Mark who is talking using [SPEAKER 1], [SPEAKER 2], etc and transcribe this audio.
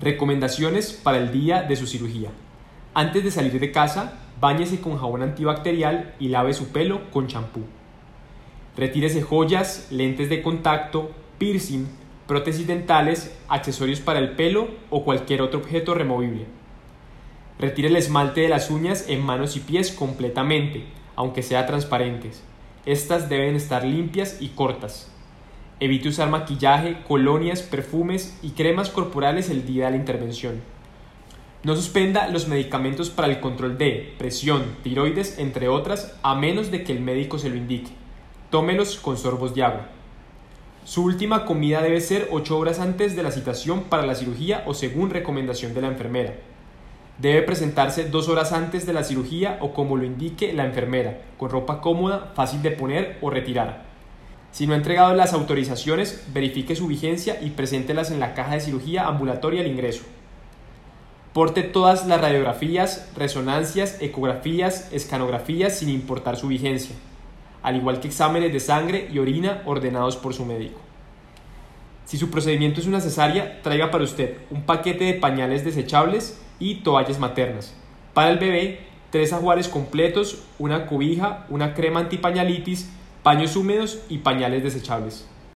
[SPEAKER 1] Recomendaciones para el día de su cirugía. Antes de salir de casa, báñese con jabón antibacterial y lave su pelo con champú. Retírese joyas, lentes de contacto, piercing, prótesis dentales, accesorios para el pelo o cualquier otro objeto removible. Retire el esmalte de las uñas en manos y pies completamente, aunque sea transparentes. Estas deben estar limpias y cortas. Evite usar maquillaje, colonias, perfumes y cremas corporales el día de la intervención. No suspenda los medicamentos para el control de presión, tiroides, entre otras, a menos de que el médico se lo indique. Tómelos con sorbos de agua. Su última comida debe ser 8 horas antes de la citación para la cirugía o según recomendación de la enfermera. Debe presentarse 2 horas antes de la cirugía o como lo indique la enfermera, con ropa cómoda, fácil de poner o retirar. Si no ha entregado las autorizaciones, verifique su vigencia y preséntelas en la caja de cirugía ambulatoria al ingreso. Porte todas las radiografías, resonancias, ecografías, escanografías sin importar su vigencia, al igual que exámenes de sangre y orina ordenados por su médico. Si su procedimiento es una cesárea, traiga para usted un paquete de pañales desechables y toallas maternas. Para el bebé, tres ajuares completos, una cobija, una crema antipañalitis, paños húmedos y pañales desechables.